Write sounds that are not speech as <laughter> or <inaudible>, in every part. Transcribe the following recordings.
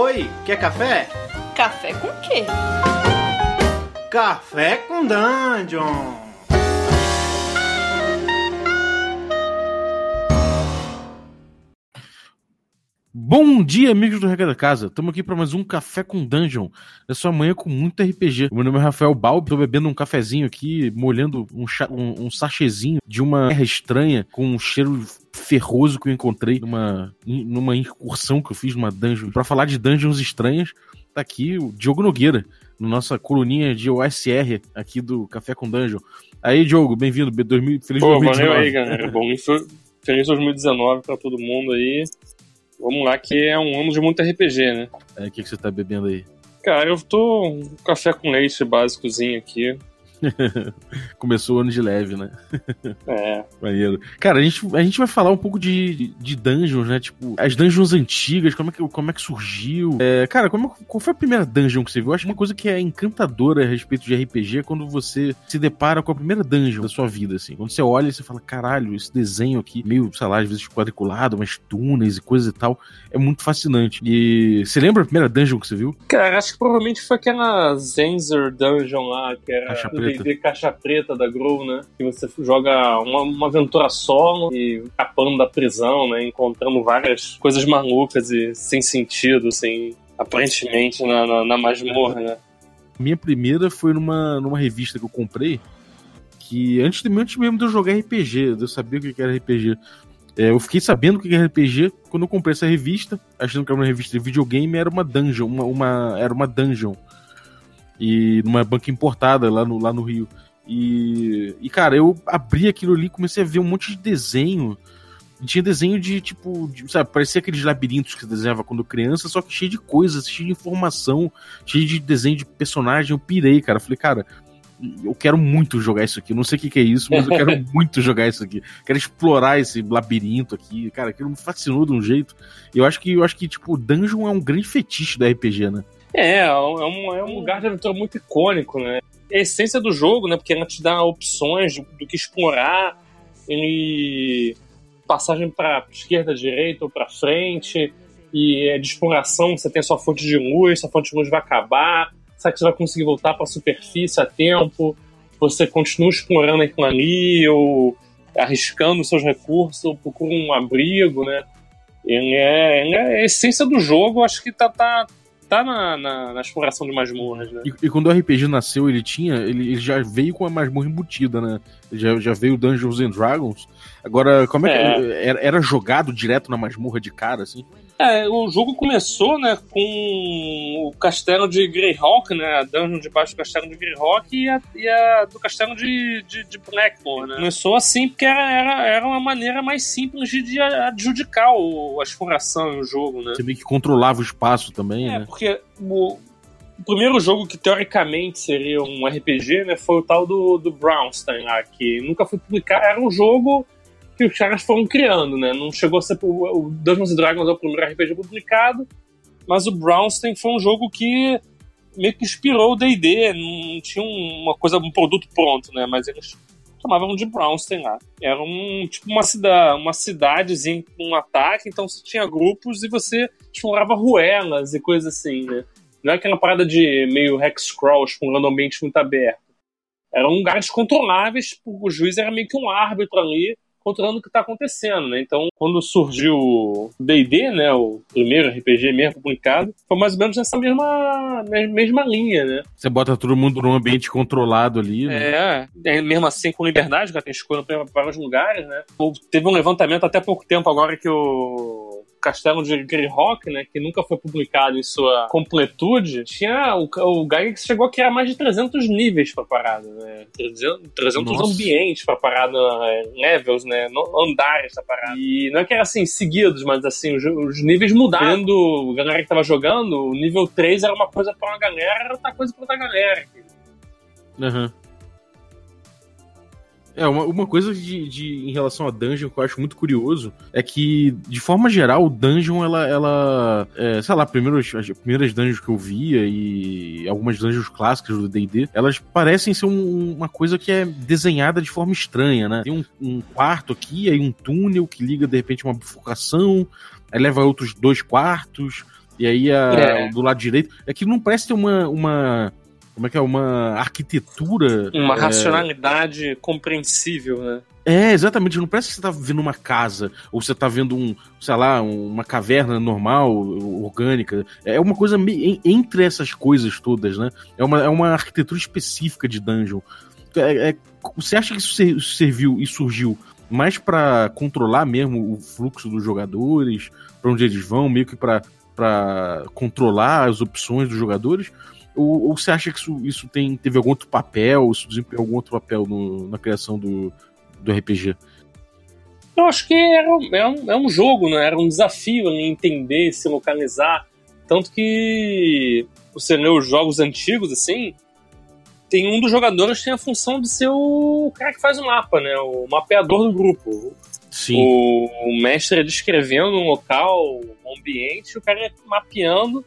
Oi, quer café? Café com quê? Café com Dungeon! Bom dia, amigos do Regra da Casa. Estamos aqui para mais um Café com Dungeon. Sua manhã com muito RPG. Meu nome é Rafael Balbi, tô bebendo um cafezinho aqui, molhando um, um, um sachezinho de uma terra estranha com um cheiro ferroso que eu encontrei numa, numa incursão que eu fiz numa dungeon. Para falar de dungeons estranhas, tá aqui o Diogo Nogueira, na nossa coluninha de OSR aqui do Café com Dungeon. Aí, Diogo, bem-vindo. Feliz Pô, 2019. valeu aí, galera. Bom, feliz 2019 para todo mundo aí. Vamos lá, que é um ano de muito RPG, né? É, o que, que você tá bebendo aí? Cara, eu tô um café com leite básicozinho aqui. <laughs> Começou o ano de leve, né? É. <laughs> Maneiro. Cara, a gente, a gente vai falar um pouco de, de dungeons, né? Tipo, as dungeons antigas, como é que, como é que surgiu. É, cara, como, qual foi a primeira dungeon que você viu? Eu acho que uma coisa que é encantadora a respeito de RPG é quando você se depara com a primeira dungeon da sua vida, assim. Quando você olha e você fala, caralho, esse desenho aqui, meio, sei lá, às vezes quadriculado, umas túneis e coisas e tal, é muito fascinante. E você lembra a primeira dungeon que você viu? Cara, acho que provavelmente foi aquela Zenzer Dungeon lá, que era. D&D Caixa Preta da Grow, né? Que você joga uma, uma aventura solo e escapando da prisão, né? Encontrando várias coisas malucas e sem sentido, sem... Aparentemente na, na, na masmorra, né? Minha primeira foi numa, numa revista que eu comprei, que antes, de, antes mesmo de eu jogar RPG, de eu saber o que que era RPG, é, eu fiquei sabendo o que era RPG quando eu comprei essa revista, achando que era uma revista de videogame, era uma dungeon, uma, uma- era uma dungeon. E numa banca importada lá no, lá no Rio. E, e, cara, eu abri aquilo ali e comecei a ver um monte de desenho. E tinha desenho de, tipo, de, sabe, parecia aqueles labirintos que você desenhava quando criança, só que cheio de coisas, cheio de informação, cheio de desenho de personagem. Eu pirei, cara. Falei, cara, eu quero muito jogar isso aqui. Eu não sei o que, que é isso, mas eu quero <laughs> muito jogar isso aqui. Quero explorar esse labirinto aqui. Cara, aquilo me fascinou de um jeito. Eu acho que eu acho que, tipo, Dungeon é um grande fetiche do RPG, né? É, é um, é um lugar de aventura muito icônico, né? É a essência do jogo, né? Porque ela te dá opções do, que explorar, e passagem para esquerda, direita ou para frente, e é de exploração, você tem sua fonte de luz, sua fonte de luz vai acabar, será que você vai conseguir voltar para a superfície a tempo? Você continua explorando aquilo ali, ou arriscando seus recursos, ou procura um abrigo, né? Ele é, ele é a essência do jogo, acho que tá, tá, tá na, na, na exploração de masmorras, né? E, e quando o RPG nasceu, ele tinha. Ele, ele já veio com a masmorra embutida, né? Ele já, já veio Dungeons and Dragons. Agora, como é, que. Era, era jogado direto na masmorra de cara, assim? É, o jogo começou, né, com o castelo de Greyhawk, né, a dungeon debaixo do castelo de Greyhawk e a, e a do castelo de, de, de Blackmore, né. Começou assim porque era, era, era uma maneira mais simples de, de adjudicar o, a exploração no jogo, né. Você meio que controlava o espaço também, É, né? porque o, o primeiro jogo que teoricamente seria um RPG, né, foi o tal do, do Brownstein lá, que nunca foi publicado, era um jogo que os caras foram criando, né? Não chegou a ser. O Dungeons Dragons é o primeiro RPG publicado, mas o Brownstein foi um jogo que meio que inspirou o DD, não tinha um- uma coisa, um produto pronto, né? Mas eles chamavam de Brownstein lá. Era um tipo uma, cida, uma cidadezinha com um ataque, então você tinha grupos e você explorava ruelas e coisas assim, né? Não é aquela parada de meio hex crawl, explorando um ambiente muito aberto. Eram lugares controláveis, o juiz era meio que um árbitro ali, controlando o que está acontecendo, né? Então, quando surgiu o D&D, né, o primeiro RPG mesmo publicado, foi mais ou menos nessa mesma, mes- mesma linha, né? Você bota todo mundo num ambiente controlado ali, né? É, é, mesmo assim com liberdade, que tem escolha para vários lugares, né? Teve um levantamento até pouco tempo agora que o Castelo de Greyhawk, né, que nunca foi publicado em sua completude, tinha o, o Gygax chegou a criar mais de 300 níveis pra parada, né? 300, 300 Nossa. ambientes pra parada, é, levels, né, andares da parada. E não é que era assim, seguidos, mas assim, os, os níveis mudaram. Vendo a galera que tava jogando, o nível 3 era uma coisa pra uma galera, era outra coisa pra outra galera. Aham. É, uma, uma coisa de, de- em relação a Dungeon que eu acho muito curioso é que, de forma geral, o Dungeon, ela, ela é, sei lá, primeiro, as primeiras dungeons que eu via e algumas dungeons clássicas do D&D, elas parecem ser um- uma coisa que é desenhada de forma estranha, né? Tem um, um quarto aqui, aí um túnel que liga, de repente, uma bifurcação, aí leva outros dois quartos, e aí a, é. do lado direito. É que não parece ter uma. uma como é que é? Uma arquitetura. Uma é... racionalidade compreensível, né? É, exatamente. Não parece que você tá vendo uma casa, ou você tá vendo um, sei lá, uma caverna normal, orgânica. É uma coisa entre essas coisas todas, né? É uma, é uma arquitetura específica de dungeon. É, é, você acha que isso serviu e surgiu mais para controlar mesmo o fluxo dos jogadores, para onde eles vão, meio que para controlar as opções dos jogadores? Ou, ou, você acha que isso, isso tem, teve algum outro papel, isso desempenhou algum outro papel no, na criação do, do RPG? Eu acho que era, é, um, é um jogo, né? Era um desafio em entender, se localizar. Tanto que você lê os jogos antigos, assim, tem um dos jogadores que tem a função de ser o cara que faz o mapa, né? O mapeador do grupo. Sim. O, mestre é descrevendo um local, um ambiente, o cara é mapeando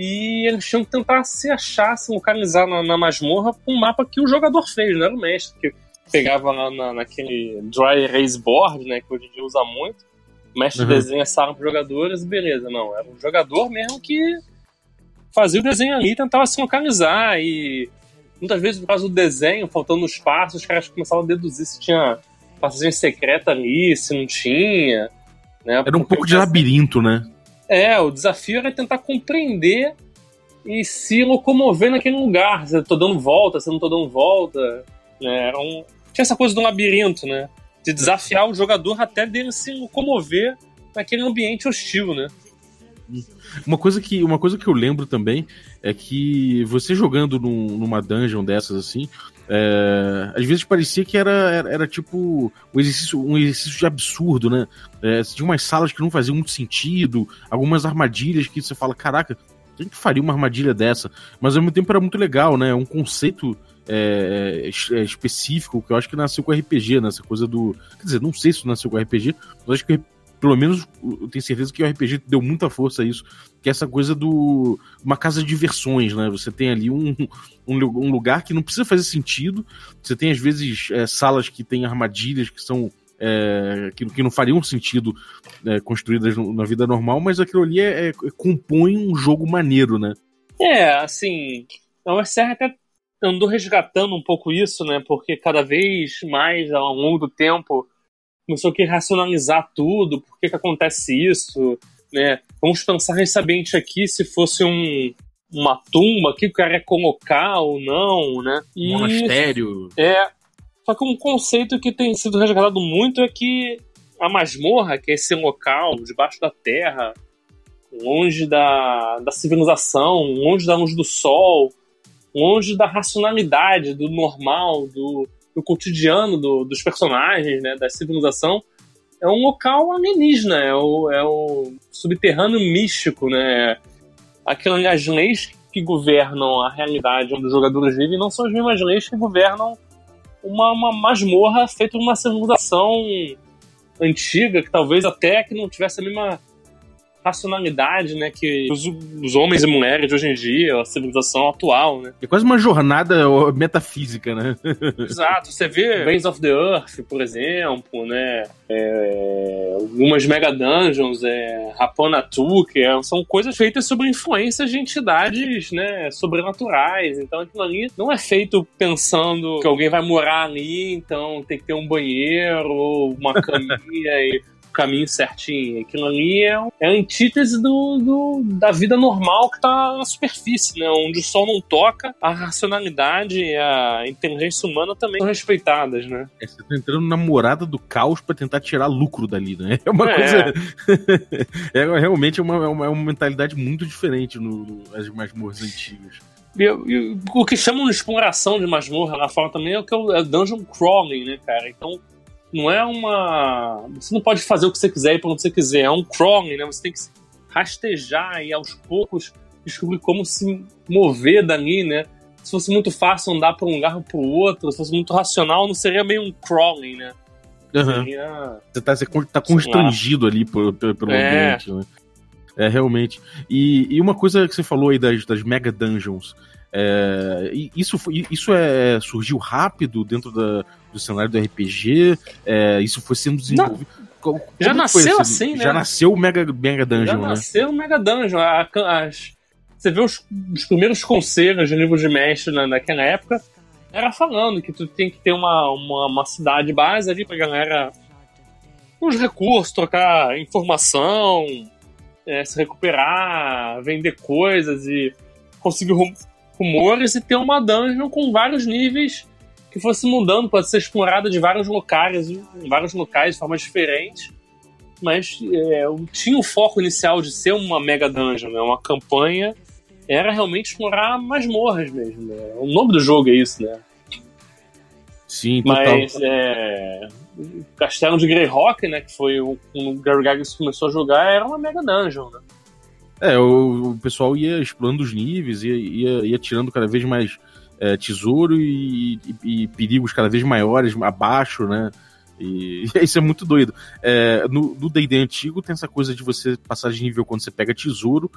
e eles tinham que tentar se achar, se localizar na, na masmorra com um mapa que o jogador fez, não era o mestre. Que pegava lá na, naquele dry erase board, né, que hoje em dia usa muito. O mestre uhum. desenha sala para jogadores e beleza. Não, era um jogador mesmo que fazia o desenho ali, tentava se localizar e muitas vezes por causa do desenho, faltando os passos, os caras começavam a deduzir se tinha passagem secreta ali, se não tinha. Né? Era um pouco de labirinto, né? É, o desafio era tentar compreender e se locomover naquele lugar. Se eu tô dando volta, se eu não tô dando volta. Né? Era um, tinha essa coisa do labirinto, né? De desafiar o jogador até dele se locomover naquele ambiente hostil, né? Uma coisa que, uma coisa que eu lembro também é que você jogando num, numa dungeon dessas assim, é, às vezes parecia que era, era, era, tipo um exercício, um exercício de absurdo, né? É, tinha umas salas que não faziam muito sentido, algumas armadilhas que você fala, caraca, quem que faria uma armadilha dessa? Mas ao mesmo tempo era muito legal, né? Um conceito é, é, específico que eu acho que nasceu com RPG, né? Essa coisa do. Quer dizer, não sei se nasceu com RPG, mas acho que pelo menos eu tenho certeza que o RPG deu muita força a isso, que é essa coisa do uma casa de diversões, né? Você tem ali um, um, um lugar que não precisa fazer sentido, você tem às vezes é, salas que tem armadilhas que são é, que, que, não fariam sentido é, construídas no, na vida normal, mas aquilo ali é, é, compõe um jogo maneiro, né? É, assim, a OSR até andou resgatando um pouco isso, né? Porque cada vez mais, ao longo do tempo, começou a querer racionalizar tudo, por que, que acontece isso, né? Vamos pensar nesse ambiente aqui se fosse um, uma tumba, o que o cara ia colocar ou não, né? E, Monastério. É. Só que um conceito que tem sido resgatado muito é que a masmorra, que é esse local debaixo da terra, longe da, da civilização, longe da luz do sol, longe da racionalidade, do normal, do, do cotidiano do, dos personagens, né, da civilização, é um local alienígena, é o, é o subterrâneo místico, né? Aquelas as leis que governam a realidade onde os jogadores vivem não são as mesmas leis que governam uma, uma masmorra feita uma civilização antiga, que talvez até que não tivesse a mesma racionalidade, né, que os, os, homens e mulheres de hoje em dia, a civilização atual, né. É quase uma jornada metafísica, né? <laughs> Exato. Você vê Reigns of the Earth, por exemplo, né, é, algumas Mega Dungeons, é, Rapanatu, que é, são coisas feitas sobre influências de entidades, né, sobrenaturais. Então aquilo ali não é feito pensando que alguém vai morar ali, então tem que ter um banheiro uma <laughs> caminha e caminho certinho. Aquilo ali é, é a antítese do, do, da vida normal que tá na superfície, né? Onde o sol não toca, a racionalidade e a inteligência humana também são respeitadas, né? É, você tá entrando na morada do caos para tentar tirar lucro dali, né? <laughs> É uma é. coisa. <laughs> é realmente uma, é uma, é uma mentalidade muito diferente no, no, nas masmorras antigas. E, e, o que chamam de exploração de masmorra lá fora também é o que é o é dungeon crawling, né, cara? Então não é uma. Você não pode fazer o que você quiser e para onde você quiser. É um crawling, né? Você tem que rastejar e aos poucos descobrir como se mover dali, né? Se fosse muito fácil andar para um lugar ou para o outro, se fosse muito racional, não seria meio um crawling, né? Uhum. Seria... Você tá, você tá constrangido ali pelo, pelo é. ambiente, né? É, realmente. E, e uma coisa que você falou aí das, das mega dungeons. É, isso, isso é, surgiu rápido dentro da, do cenário do RPG? É, isso foi sendo desenvolvido? Como, já nasceu assim, né? Já nasceu o Mega, Mega Dungeon, já né? nasceu o Mega Dungeon. A, as, você vê os, os, primeiros conselhos de livro de mestre na, naquela época, era falando que tu tem que ter uma, uma, uma cidade base ali pra galera uns recursos, trocar informação, é, se recuperar, vender coisas e conseguir rumores e ter uma dungeon com vários níveis que fosse mudando, pode ser explorada de vários locais, em vários locais de formas diferentes. Mas é, tinha o foco inicial de ser uma mega dungeon, né? uma campanha, era realmente explorar masmorras mesmo. Né? O nome do jogo é isso, né? Sim, total. Mas é, Castelo de Greyhawk, né, que foi o, o Gary Gygax começou a jogar, era uma mega dungeon, né? É, o, o pessoal ia explorando os níveis, ia, ia, ia tirando cada vez mais é, tesouro e, e, e, perigos cada vez maiores abaixo, né? E, e <laughs> isso é muito doido. É, no D&D antigo tem essa coisa de você passar de nível quando você pega tesouro,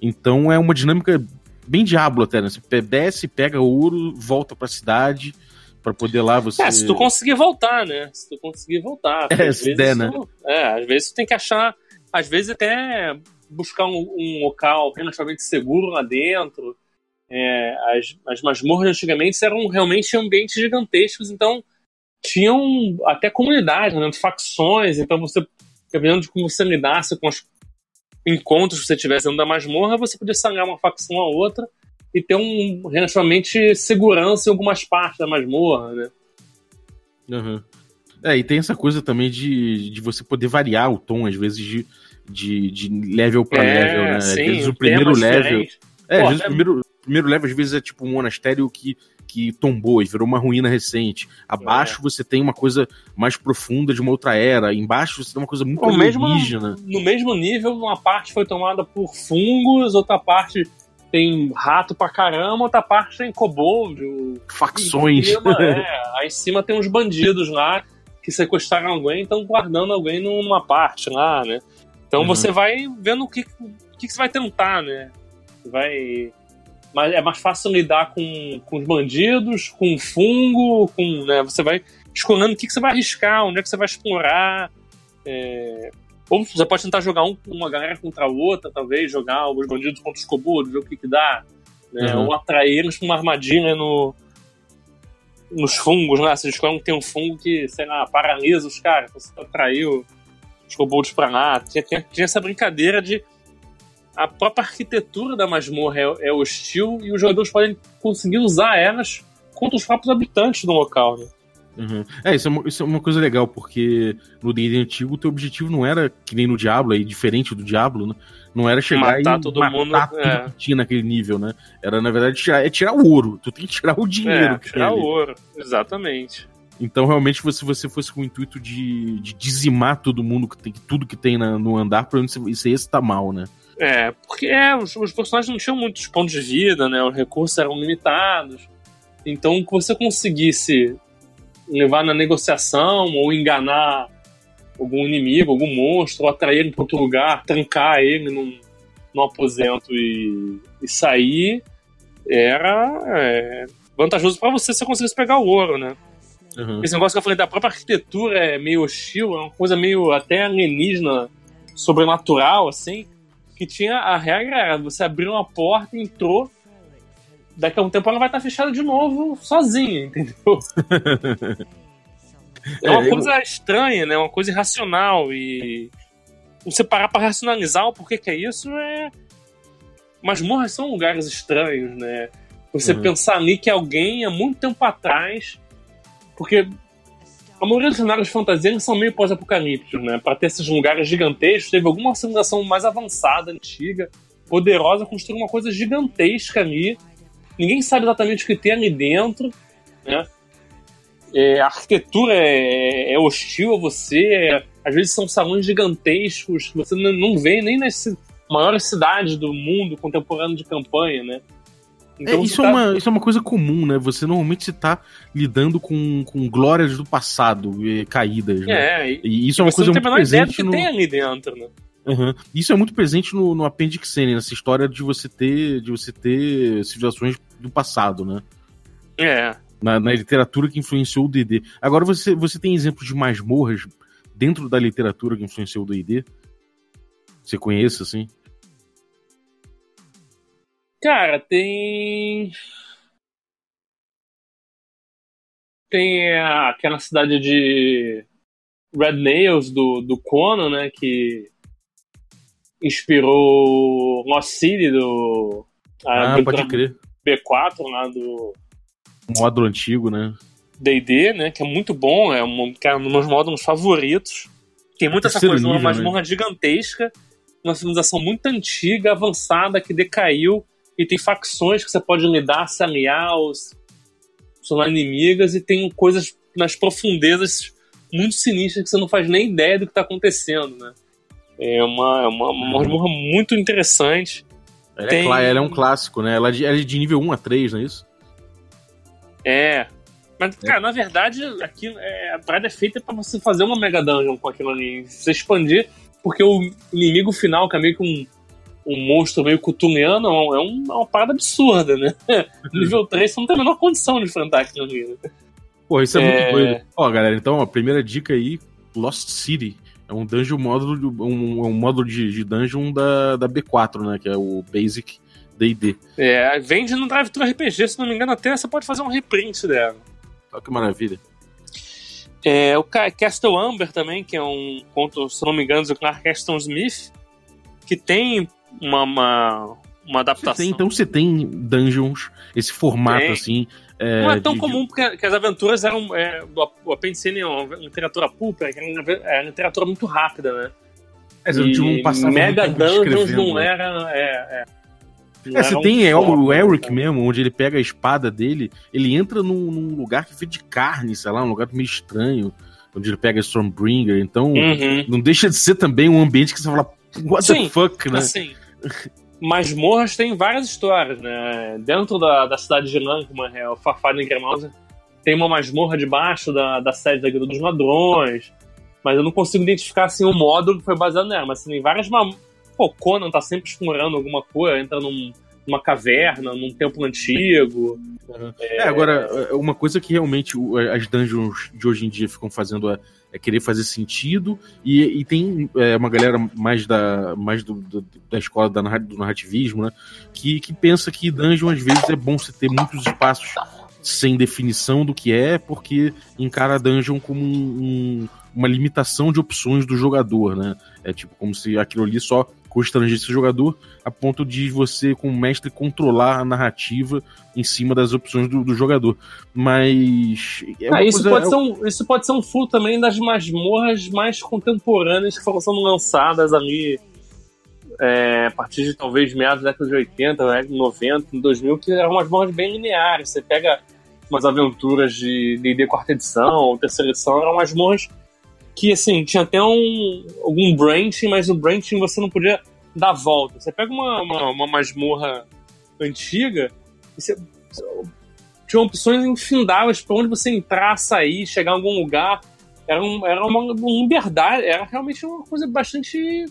então é uma dinâmica bem diabo até, né? Você desce, pega ouro, volta pra cidade para poder lá você... É, se tu conseguir voltar, né? Se tu conseguir voltar. <laughs> É, se der, né? é, às vezes tu tem que achar, às vezes até buscar um, um local relativamente seguro lá dentro, é, as, as masmorras antigamente eram realmente ambientes gigantescos, então tinham até comunidades, né, facções, então você, dependendo de como você lidasse com os encontros que você tivesse dentro da masmorra, você podia sanar uma facção a outra e ter um relativamente segurança em algumas partes da masmorra, né? Uhum. É, e tem essa coisa também de, de você poder variar o tom, às vezes, de, de, de level para é, level, né? Sim, às vezes o primeiro level. Diferente. É, Pô, às vezes é... o primeiro, primeiro level às vezes é tipo um monastério que, que tombou e virou uma ruína recente. Abaixo é. você tem uma coisa mais profunda de uma outra era. Embaixo você tem uma coisa muito Pô. Mesmo, no mesmo nível, uma parte foi tomada por fungos, outra parte tem rato pra caramba, outra parte tem kobold. Facções. Cima, <laughs> é, aí em cima tem uns bandidos lá que sequestraram alguém e estão guardando alguém numa parte lá, né? Então uhum. você vai vendo o que, o que, que você vai tentar, né? Vai mas é mais fácil lidar com, com os bandidos, com o fungo, com, né, você vai escolhendo o que, que você vai arriscar, onde é que você vai explorar. É... Ou você pode tentar jogar um, uma galera contra a outra, talvez, jogar os bandidos contra os kobolds, ver o que, que dá. Né? Uhum. Ou atrair eles pra uma armadilha no, nos fungos, né? Você descobre que tem um fungo que, sei lá, paralisa os caras, você atraiu os kobolds pra lá. Tinha, tinha, tinha essa brincadeira de a própria arquitetura da masmorra é, é hostil e os jogadores podem conseguir usar elas contra os próprios habitantes do local, né? Uhum. É, isso é, uma, isso é uma coisa legal, porque no D&D antigo o teu objetivo não era, que nem no Diablo, aí, diferente do Diablo, né? Não era chegar matar e todo matar mundo, tudo é. que tinha naquele nível, né? Era, na verdade, tirar, é tirar o ouro. Tu tem que tirar o dinheiro. É, tirar o ouro, exatamente. Então, realmente, se você fosse com o intuito de, de dizimar todo mundo, que tem, tudo que tem na, no andar, provavelmente isso aí está mal, né? É, porque é, os, os, personagens não tinham muitos pontos de vida, né? Os recursos eram limitados. Então, que você conseguisse levar na negociação ou enganar algum inimigo, algum monstro, ou atrair ele para outro lugar, trancar ele num, num aposento e, e sair, era é, vantajoso para você se você conseguisse pegar o ouro, né? Uhum. Esse negócio que eu falei da própria arquitetura é meio hostil, é uma coisa meio até alienígena, sobrenatural, assim que tinha a regra era você abriu uma porta, entrou, daqui a um tempo ela vai estar fechada de novo sozinha, entendeu? <laughs> é uma é, coisa estranha, né? Uma coisa irracional e você parar para racionalizar o porquê que é isso é masmorras são lugares estranhos, né? Você uhum. pensar ali que alguém há muito tempo atrás porque a maioria dos cenários de fantasia são meio pós-apocalípticos, né? Para ter esses lugares gigantescos, teve alguma civilização mais avançada, antiga, poderosa, construir uma coisa gigantesca ali. Ninguém sabe exatamente o que tem ali dentro, né? É, a arquitetura é, é, hostil a você, é, às vezes são salões gigantescos que você não vê nem nas maiores cidades do mundo contemporâneo de campanha, né? Então, é, isso, tá... é uma, isso é uma coisa comum, né? Você normalmente está lidando com, com glórias do passado, e caídas, né? É, e, isso é uma coisa muito presente que no... tem ali dentro, né? Uhum. Isso é muito presente no, no Appendix N, nessa história de você ter de você ter civilizações do passado, né? É. Na, na literatura que influenciou o D&D. Agora, você, você tem exemplos de masmorras dentro da literatura que influenciou o D&D? Você conhece, assim? Cara, tem. Tem aquela cidade de Red Nails do, do Conan, né? Que inspirou Lost City do. Ah, pode crer. B4 lá do. Módulo antigo, né? DD, né? Que é muito bom, é um, é um dos meus módulos favoritos. Tem muita essa coisa, uma masmorra né? gigantesca, uma civilização muito antiga, avançada, que decaiu, e tem facções que você pode lidar, se aliar aos tornar inimigas, e tem coisas nas profundezas muito sinistras que você não faz nem ideia do que está acontecendo, né? É uma, é uma, uma masmorra muito interessante. Ela, é tem... é, ela é um clássico, né? Ela é, de, ela é de nível 1 a 3, não é isso? É. Mas, é. cara, na verdade, aqui, é, a parada é feita para você fazer uma Mega Dungeon com aquilo ali. Você expandir, porque o inimigo final, que é meio que um, um monstro meio cutuliano, é, um, é uma parada absurda, né? <laughs> Nível 3 você não tem a menor condição de enfrentar aquilo ali. Né? Pô, isso é, é, muito doido. Ó, galera, então a primeira dica aí, Lost City. É um dungeon módulo, um, um módulo de, de dungeon da, da B4, né? Que é o Basic D&D. É, vende no Drive Thru RPG, se não me engano, até você pode fazer um reprint dela. Olha que maravilha. É, o Castle Amber também, que é um conto, se não me engano, do Clark Aston Smith, que tem uma, uma, uma adaptação. Você tem, então você tem dungeons, esse formato tem. assim. É, não é tão de, comum porque as aventuras eram. É, o Apendicine é uma literatura pulpa, é uma, é uma literatura muito rápida, né? É, e Mega Dungeons não né? era. É, é. É, você tem é, o Eric mesmo, onde ele pega a espada dele, ele entra num, num lugar que vê de carne, sei lá, um lugar meio estranho, onde ele pega Stormbringer. Então, uhum. não deixa de ser também um ambiente que você fala, what Sim, the fuck, né? Assim, masmorras tem várias histórias, né? Dentro da, da cidade de Lankman, é, o Farfadden Gremauser, tem uma masmorra debaixo da, da sede da Guilda dos Ladrões, mas eu não consigo identificar assim o módulo que foi baseado nela, mas assim, tem várias Pô, Conan tá sempre explorando alguma coisa, entra num, numa caverna, num templo antigo. É... é... agora, uma coisa que realmente as dungeons de hoje em dia ficam fazendo é, é querer fazer sentido, e, e tem é, uma galera mais da, mais do, do, da escola da, do narrativismo, né, que, que pensa que dungeon às vezes é bom você ter muitos espaços sem definição do que é, porque encara dungeon como um, um, uma limitação de opções do jogador, né? É tipo como se aquilo ali só constranger esse jogador a ponto de você, como mestre, controlar a narrativa em cima das opções do, do jogador. Mas. É ah, isso, coisa... pode ser um, isso pode ser um full também das masmorras mais contemporâneas que foram sendo lançadas ali. É, a partir de talvez meados da década de 80, 90, 2000, que eram masmorras bem lineares. Você pega umas aventuras de D&D quarta edição ou terceira edição, eram masmorras que, assim, tinha até um, algum branching, mas o branching você não podia dar volta. Você pega uma, uma, uma masmorra antiga e você, tinha opções infindáveis para onde você entrar, sair, chegar em algum lugar. Era, um, era uma, liberdade, era realmente uma coisa bastante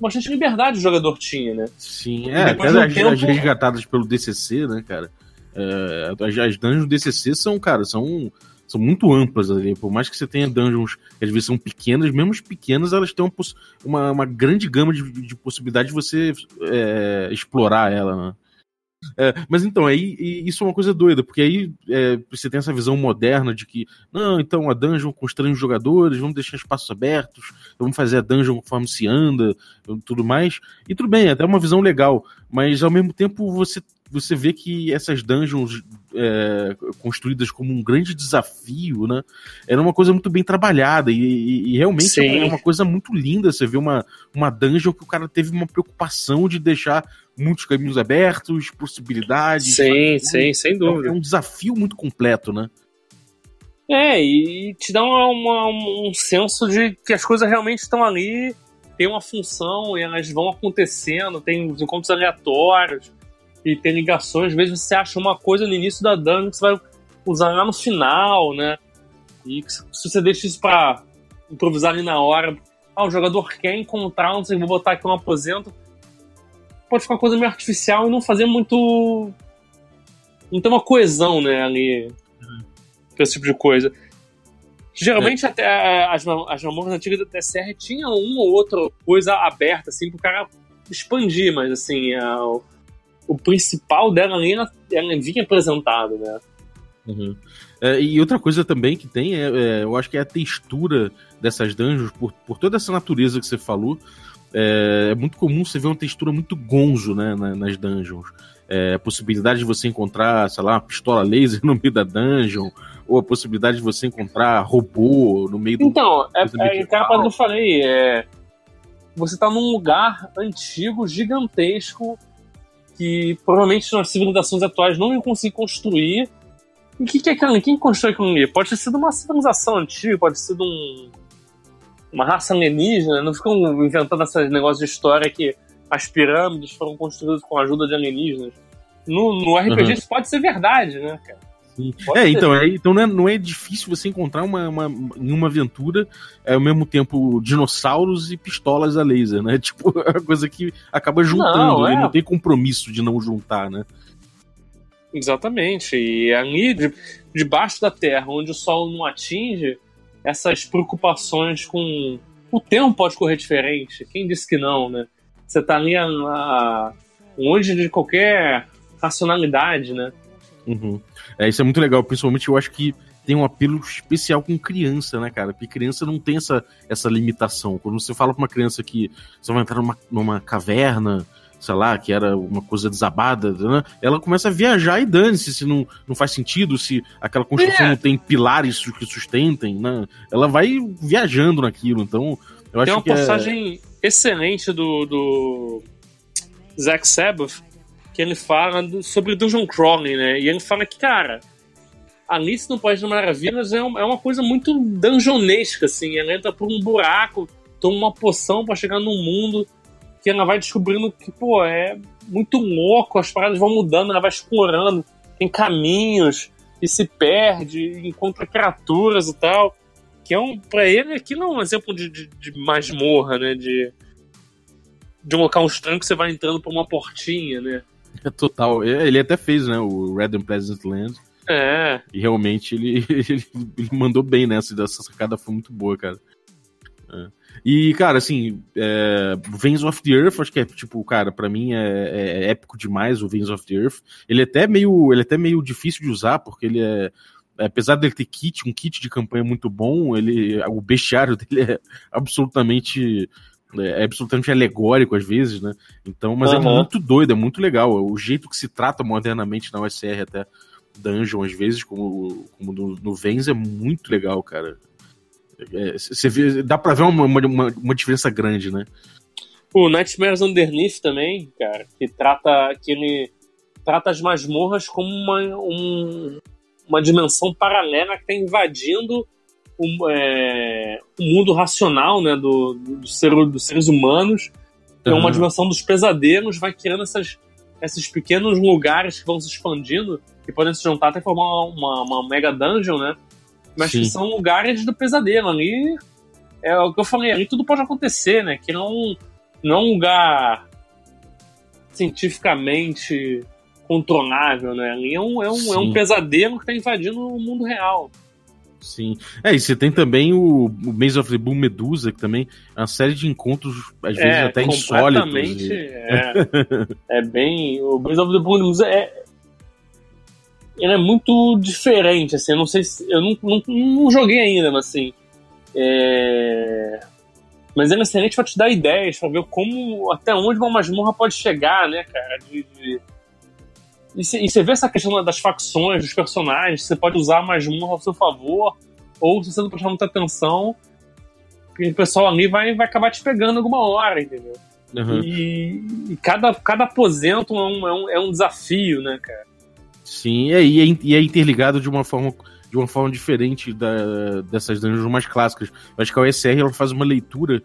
bastante liberdade o jogador tinha, né? Sim, é, até as, tempo... as resgatadas pelo DCC, né, cara? É, as, as dungeons do DCC são, cara, são são muito amplas ali. Por mais que você tenha dungeons que às vezes são pequenas, mesmo as pequenas, elas têm uma, uma grande gama de, de possibilidades de você é, explorar ela, né? É, mas então, aí isso é uma coisa doida, porque aí é, você tem essa visão moderna de que, não, então a dungeon constrange os jogadores, vamos deixar espaços abertos, vamos fazer a dungeon conforme se anda, tudo mais. E tudo bem, é até uma visão legal, mas ao mesmo tempo você você vê que essas dungeons é, construídas como um grande desafio, né? Era uma coisa muito bem trabalhada e, e, e realmente Sim. é uma coisa muito linda. Você vê uma, uma dungeon que o cara teve uma preocupação de deixar muitos caminhos abertos, possibilidades. Sim, sim, sem é dúvida. É um desafio muito completo, né? É, e te dá uma, um senso de que as coisas realmente estão ali, tem uma função e elas vão acontecendo, tem os encontros aleatórios e tem ligações. Às vezes você acha uma coisa no início da dungeon que você vai usar lá no final, né? E se você deixa isso pra improvisar ali na hora, ah, o jogador quer encontrar, não sei, vou botar aqui um aposento, pode ficar uma coisa meio artificial e não fazer muito não tem uma coesão, né, ali. Uhum. Esse tipo de coisa. Geralmente é. até as, as mamorras antigas da TSR tinham uma ou outra coisa aberta, assim, pro cara expandir, mas assim, a, o, principal dela ali, ela, ela vinha apresentado, né? Uhum. É, e outra coisa também que tem, é, é, eu acho que é a textura dessas dungeons, por, por toda essa natureza que você falou, é, é muito comum você ver uma textura muito gonzo né, na, nas dungeons. É, a possibilidade de você encontrar, sei lá, uma pistola laser <laughs> no meio da dungeon, ou a possibilidade de você encontrar robô no meio do. Então, é, é que eu falei, é, você tá num lugar antigo, gigantesco, que provavelmente nas civilizações atuais não iam conseguir construir. E o que, que é aquilo ali? Quem constrói aquilo ali? Pode ter sido uma civilização antiga, pode ter sido um, uma raça alienígena. Não ficam inventando esses negócios de história que as pirâmides foram construídas com a ajuda de alienígenas. No, no RPG uhum. isso pode ser verdade, né, cara? É, então, é, então não é, não é difícil você encontrar uma, uma, em uma aventura é, ao mesmo tempo dinossauros e pistolas a laser, né? <laughs> Tipo, é uma coisa que acaba juntando, não, é... não tem compromisso de não juntar, né? Exatamente. E ali, de, debaixo da Terra, onde o Sol não atinge, essas preocupações com. O tempo pode correr diferente. Quem disse que não, né? Você tá ali a, a, longe de qualquer racionalidade, né? Uhum. É, isso é muito legal, principalmente eu acho que tem um apelo especial com criança, né, cara? Porque criança não tem essa, essa limitação. Quando você fala pra uma criança que você vai entrar numa, numa caverna, sei lá, que era uma coisa desabada, né? ela começa a viajar e dane-se se não, não faz sentido, se aquela construção é. não tem pilares que sustentem, né? Ela vai viajando naquilo, então eu tem acho que Tem uma é passagem é... excelente do, do Zack Sabbath, que ele fala do, sobre Dungeon Crawling, né? E ele fala que, cara, Alice no País das Maravilhas é, é uma coisa muito dungeonesca, assim. Ela entra por um buraco, toma uma poção para chegar num mundo que ela vai descobrindo que, pô, é muito louco, as paradas vão mudando, ela vai explorando, tem caminhos, e se perde, encontra criaturas e tal. Que é um, pra ele, aquilo é um exemplo de, de, de masmorra, né? De, de um local estranho que você vai entrando por uma portinha, né? É <laughs> total. É, ele até fez, né? O Red and Pleasant Land. É. E realmente ele, <laughs> ele, ele mandou bem nessa. Essa sacada foi muito boa, cara. É. E, cara, assim, é, Veins of the Earth, acho que é, tipo, cara, para mim é, é, é, épico demais o Veins of the Earth. Ele é até meio, ele é até meio difícil de usar, porque ele é. Apesar dele ter kit, um kit de campanha muito bom, ele, o bestiário <laughs> dele é absolutamente é, é absolutamente alegórico às vezes, né? Então, mas uhum. é muito doido, é muito legal. O jeito que se trata modernamente na USR até dungeon, às vezes, como, como no, no Vens, é muito legal, cara. É, você vê, dá pra ver uma, uma, uma, diferença grande, né? O Nightmares Underneath também, cara, que trata que ele trata as masmorras como uma, um, uma dimensão paralela que está invadindo o, é, o mundo racional né, do, do, ser, dos seres humanos, que uhum. é uma dimensão dos pesadelos, vai criando essas, esses pequenos lugares que vão se expandindo e podem se juntar até formar uma, uma mega dungeon, né? Mas Sim. que são lugares do pesadelo. Ali é o que eu falei, ali tudo pode acontecer, né? Que não, não é um lugar cientificamente controlável, né? Ali é um, é um, é um pesadelo que está invadindo o mundo real. Sim. É, e você tem também o, o Maze of the Boom Medusa, que também é uma série de encontros, às vezes é, até insólitos. E... É, <laughs> é bem. O Maze of the Boom Medusa é. Ele é muito diferente, assim. Eu não sei se. Eu não, não, não joguei ainda, mas assim. É... Mas ele é excelente pra te dar ideias, pra ver como. Até onde uma masmorra pode chegar, né, cara? De, de e você vê essa questão das facções, dos personagens, você pode usar a masmorra ao seu favor, ou se você não prestar muita atenção, o pessoal ali vai, vai acabar te pegando alguma hora, entendeu? Uhum. E, e, cada, cada aposento é um, é, um, é um desafio, né, cara? Sim, é, e é, e é interligado de uma forma de uma forma diferente da, dessas dungeons mais clássicas. Eu acho que a OSR ela faz uma leitura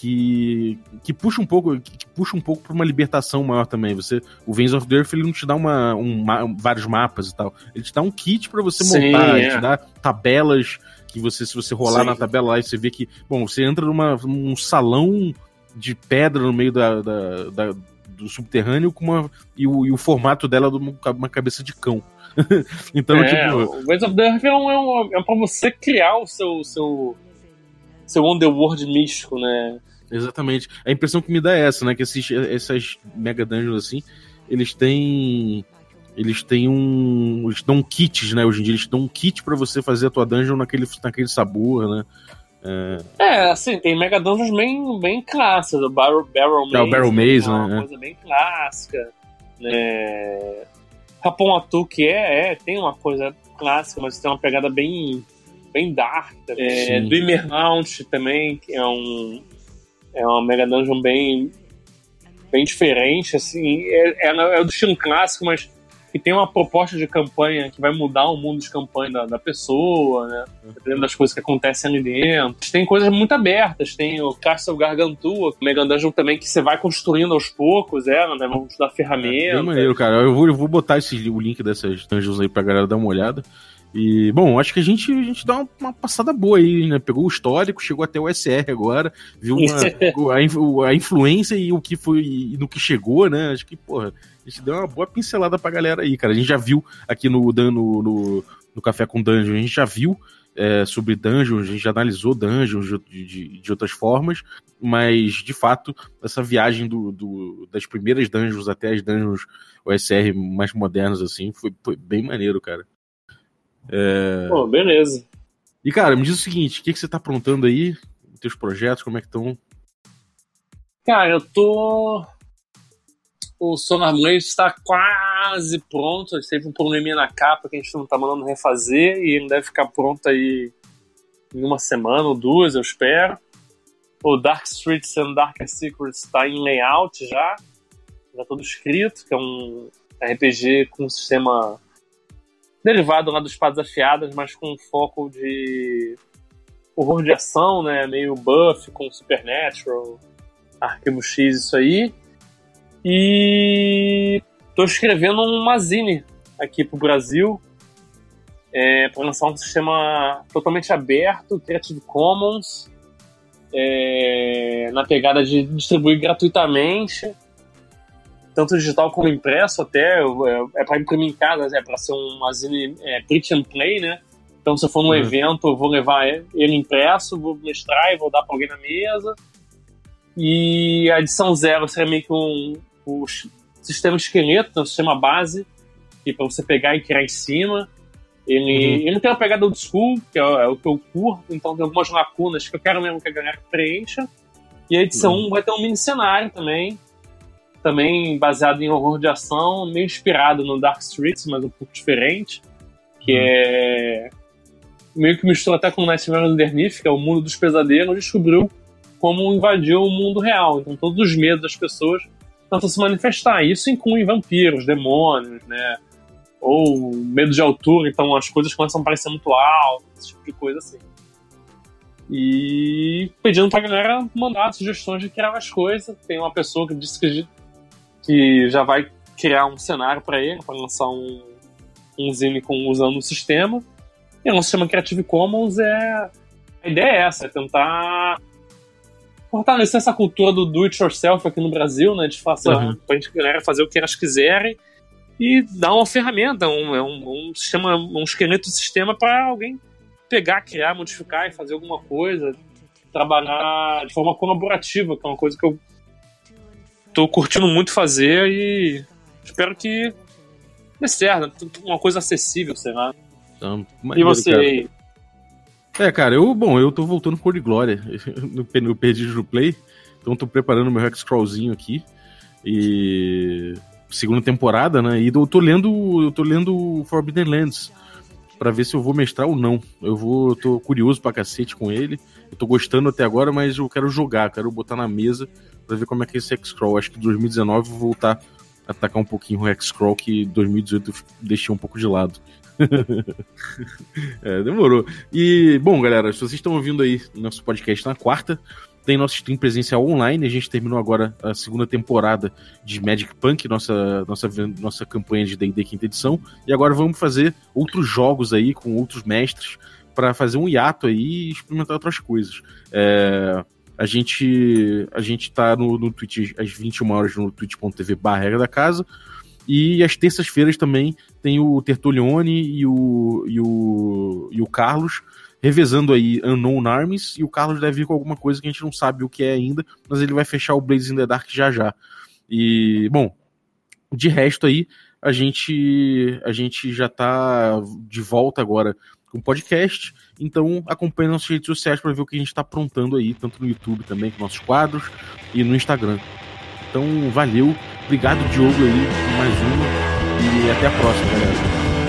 que, que puxa um pouco que puxa um pouco para uma libertação maior também. Você, o Veins of the Earth ele não te dá uma, um, vários mapas e tal. Ele te dá um kit para você Sim, montar, é. ele te dá tabelas que você se você rolar Sim. na tabela lá e você vê que, bom, você entra numa num salão de pedra no meio da, da, da do subterrâneo com uma, e, o, e o formato dela de uma cabeça de cão. <laughs> então, é, tipo. O Ways of the Earth é, um, é, um, é pra você criar o seu, seu, seu underworld místico, né? Exatamente. A impressão que me dá é essa, né? Que esses, essas mega dungeons assim, eles têm. Eles têm um. Eles dão kits, né? Hoje em dia eles dão um kit para você fazer a tua dungeon naquele, naquele sabor, né? É... é, assim, tem Mega Dungeons bem, bem clássicas. O Barrel, Barrel Maze. É, o Barrel Maze, é uma né? coisa bem clássica. Né? Rapon Atu, que é, é, tem uma coisa clássica, mas tem uma pegada bem, bem dark. É, Dreamer Mount também, que é um. É uma Mega Dungeon bem, bem diferente, assim. É, é, é do estilo clássico, mas que tem uma proposta de campanha que vai mudar o mundo de campanha da, da pessoa, né? Dependendo das coisas que acontecem ali dentro. Tem coisas muito abertas, tem o Castle Gargantua, o Mega Dungeon também, que você vai construindo aos poucos, ela, né? Vamos dar ferramentas. É, bem maneiro, cara. Eu vou, eu vou botar esse, o link dessas dungeons aí pra galera dar uma olhada. E, bom, acho que a gente, a gente dá uma, uma, passada boa aí, né? Pegou o histórico, chegou até o SR agora, viu uma, <laughs> a, a, influência e o que foi e no que chegou, né? Acho que, porra, a gente deu uma boa pincelada pra galera aí, cara. A gente já viu aqui no, no, no, no Café com Dungeon, a gente já viu é, sobre dungeons, a gente já analisou dungeons de, de, de, outras formas, mas de fato, essa viagem do, do, das primeiras dungeons até as dungeons OSR mais modernas, assim, foi, foi bem maneiro, cara. É... Pô, beleza. E, cara, me diz o seguinte: o que, que você tá aprontando aí? Teus projetos, como é que estão? Cara, eu tô. O Sonar Blade está quase pronto. A gente teve um probleminha na capa que a gente não tá mandando refazer e ele deve ficar pronto aí em uma semana ou duas, eu espero. O Dark Streets and Darker Secrets está em layout já. Já todo escrito, que é um RPG com um sistema derivado lá dos espadas afiadas, mas com um foco de horror de ação, né? Meio buff com Supernatural, Arquivo X, isso aí. E tô escrevendo um Mazine aqui pro Brasil é, para lançar um sistema totalmente aberto, Creative Commons, é, na pegada de distribuir gratuitamente tanto digital como impresso até, é, é para imprimir em casa, é para ser um Azine é, print and play, né? Então se eu for num uhum. evento, eu vou levar ele impresso, vou mestrar e vou dar para alguém na mesa. E a edição zero seria meio que um, um sistema esqueleto, um sistema base, que para você pegar e criar em cima. Ele, uhum. ele tem uma pegada old school, que é, é, o que eu curto, então tem algumas lacunas que eu quero mesmo que a galera preencha. E a edição uhum. vai ter um mini cenário também, também baseado em horror de ação, meio inspirado no Dark Streets, mas um pouco diferente, que uhum. é meio que mistura até com Nightmare Underneath, que é o mundo dos pesadelos, descobriu como invadiu o mundo real. Então todos os medos das pessoas tentam se manifestar. Isso inclui vampiros, demônios, né? Ou medo de altura, então as coisas começam a parecer muito altas, esse tipo de coisa assim. E pedindo pra galera mandar sugestões de criar as coisas. Tem uma pessoa que disse que que já vai criar um cenário para ele, para lançar um, um zine com, usando o sistema. E o sistema Creative Commons é. A ideia é essa, é tentar fortalecer essa cultura do do it yourself aqui no Brasil, né? De fazer, uhum. pra gente galera fazer o que elas quiserem e dar uma ferramenta, um, é um, um sistema, um esqueleto de sistema para alguém pegar, criar, modificar e fazer alguma coisa, trabalhar de forma colaborativa, que é uma coisa que eu tô curtindo muito fazer e espero que dê certo. Uma coisa acessível, sei lá. Então, e você aí? É, cara, eu, bom, eu tô voltando por de glória. Eu perdi o play, então tô preparando meu Hexcrawlzinho aqui. E segunda temporada, né? E eu tô lendo, eu tô lendo Forbidden Lands para ver se eu vou mestrar ou não. Eu vou, tô curioso pra cacete com ele. Eu tô gostando até agora, mas eu quero jogar, quero botar na mesa pra ver como é que é esse X-Crawl. Acho que 2019 eu vou voltar a atacar um pouquinho o X-Crawl, que 2018 eu deixei um pouco de lado. <laughs> é, demorou. E, bom, galera, se vocês estão ouvindo aí nosso podcast na quarta, tem nosso stream presencial online. A gente terminou agora a segunda temporada de Magic Punk, nossa, nossa, nossa campanha de D&D quinta edição. E agora vamos fazer outros jogos aí com outros mestres para fazer um hiato aí e experimentar outras coisas. É, A gente, a gente tá no, no Twitch às 21 horas no twitch.tv barra da casa. E às terças-feiras também tem o Tertulione e o, e o, e o Carlos revezando aí Unknown Arms. E o Carlos deve vir com alguma coisa que a gente não sabe o que é ainda, mas ele vai fechar o Blades in the Dark já já. E, bom, de resto aí, a gente, a gente já tá de volta agora com podcast. Então acompanhe nossas redes sociais para ver o que a gente está aprontando aí, tanto no YouTube também, com nossos quadros, e no Instagram. Então valeu, obrigado Diogo aí, mais uma, e até a próxima, galera.